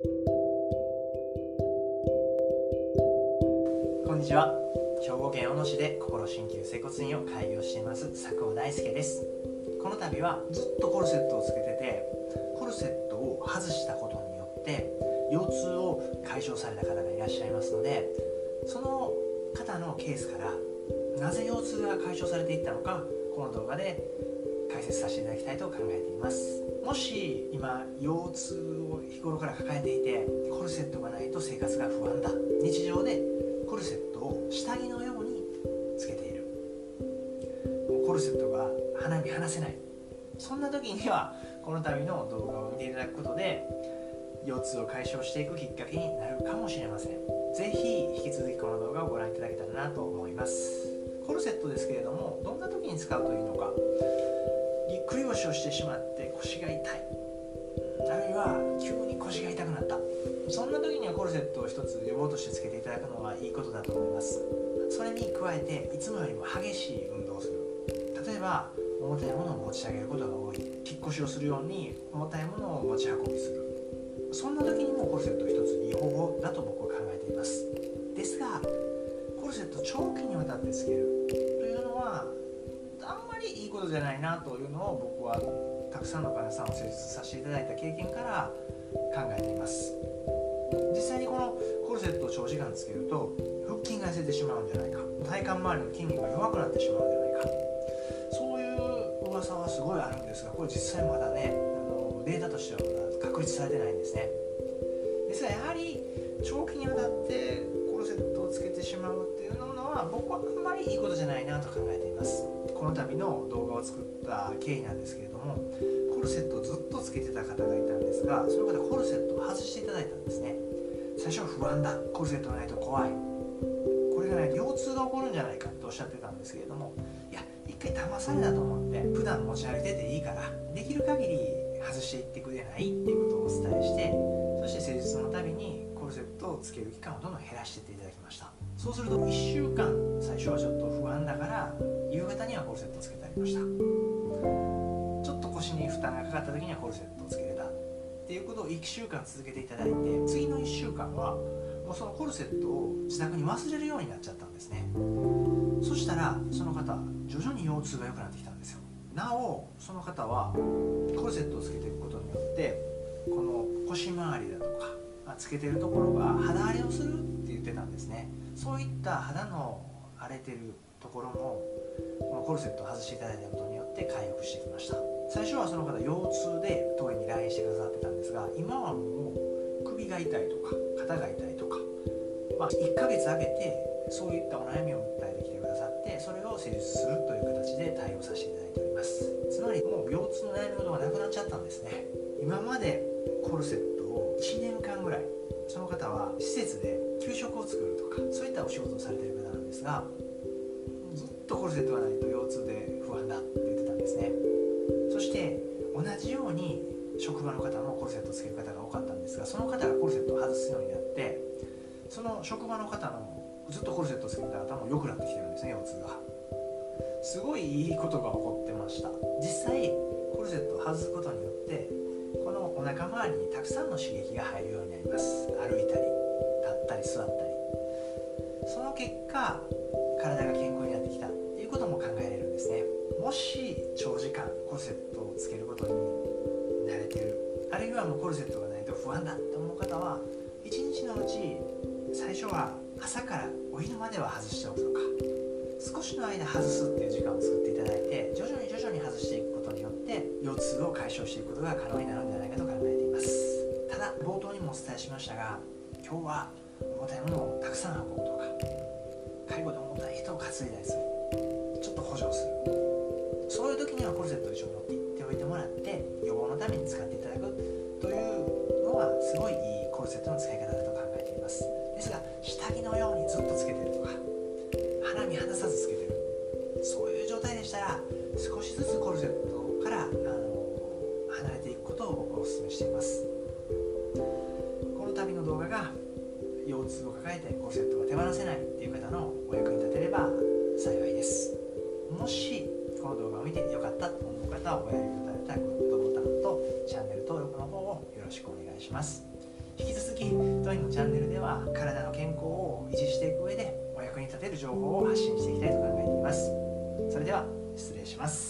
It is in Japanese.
こんにちは。兵庫県小野市で心鍼灸整骨院を開業しています佐久尾大輔です。この度はずっとコルセットをつけててコルセットを外したことによって腰痛を解消された方がいらっしゃいますのでその方のケースからなぜ腰痛が解消されていったのかこの動画で説させていただきたいと考えています。もし今腰痛を日頃から抱えていてコルセットがないと生活が不安だ。日常でコルセットを下着のようにつけている。もうコルセットが鼻身離せない。そんな時にはこの度の動画を見ていただくことで腰痛を解消していくきっかけになるかもしれません。是非引き続きこの動画をご覧いただけたらなと思います。コルセットですけれどもどんな時に使うといいのか。ぎっくり腰をしてしまって腰が痛い。あるいは急に腰が痛くなった。そんな時にはコルセットを一つ予防としてつけていただくのはいいことだと思います。それに加えていつもよりも激しい運動をする。例えば重たいものを持ち上げることが多い。引っ越しをするように重たいものを持ち運びする。そんな時にもコルセット一ついい方法だと僕は考えています。ですがコルセット長期にわたってつける。あんまりいいことじゃないなというのを僕はたくさんの患者さんを施術させていただいた経験から考えています。実際にこのコルセットを長時間つけると腹筋が痩せてしまうんじゃないか。体幹周りの筋肉が弱くなってしまうんじゃないか。そういう噂はすごいあるんですがこれ実際まだねあのデータとしては確立されてないんですね。ですがやはり長期にわたってはあんまりいいことじゃないなと考えています。この度の動画を作った経緯なんですけれどもコルセットをずっとつけてた方がいたんですがその方コルセットを外していただいたんですね。最初は不安だ。コルセットがないと怖い。これがないと腰痛が起こるんじゃないかっておっしゃってたんですけれどもいや一回騙されたと思って普段持ち歩いてていいからできる限り外していってくれないっていうことをお伝えしてそして施術のたびにコルセットをつける期間をどんどん減らしていっていただきました。そうすると1週間最初はちょっと不安だから夕方にはコルセットをつけてありました。ちょっと腰に負担がかかった時にはコルセットをつけれたっていうことを1週間続けていただいて次の1週間はもうそのコルセットを自宅に忘れるようになっちゃったんですね。そしたらその方徐々に腰痛が良くなってきたんですよ。なおその方はコルセットをつけていくことによってこの腰回りだとかつけてるところが肌荒れをするって言ってたんですね。そういった肌の荒れてるところもこのコルセットを外していただいたことによって回復してきました。最初はその方腰痛で当院に来院してくださってたんですが今はもう首が痛いとか肩が痛いとか、まあ、1ヶ月空けてそういったお悩みを訴えてきてくださってそれを施術するという形で対応させていただいております。つまりもう腰痛の悩み事がなくなっちゃったんですね。今までコルセット1年間ぐらいその方は施設で給食を作るとかそういったお仕事をされている方なんですがずっとコルセットがないと腰痛で不安だって言ってたんですね。そして同じように職場の方もコルセットをつける方が多かったんですがその方がコルセットを外すようになってその職場の方のずっとコルセットをつけてた方も良くなってきてるんですね腰痛が。すごいいいことが起こってました。実際コルセットを外すことによってこのお腹周りにたくさんの刺激が入るようになります。歩いたり立ったり座ったり。その結果体が健康になってきたっていうことも考えられるんですね。もし長時間コルセットをつけることに慣れてる。あるいはもうコルセットがないと不安だって思う方は一日のうち最初は朝からお昼までは外しておくとか。少しの間外すっていう時間を作っていただいて徐々に徐々に外していくことによって腰痛を解消していくことが可能になるんじゃないかと考えています。ただ冒頭にもお伝えしましたが今日は重たいものをたくさん運ぶとか介護で重たい人を担いだりする。ちょっと補助する。そういう時にはコルセットを一緒に持っていっておいてもらって予防のために使っていただくというのはすごいいいコルセットの使い方だと鼻身離さずつけてる。そういう状態でしたら少しずつコルセットからあの離れていくことを僕はお勧めしています。この度の動画が腰痛を抱えてコルセットが手放せないっていう方のお役に立てれば幸いです。もしこの動画を見てよかったと思う方はおやりいたいたらグッドボタンとチャンネル登録の方をよろしくお願いします。引き続き当院のチャンネルでは体の健康を維持していく上で情報を発信していきたいと考えています。それでは失礼します。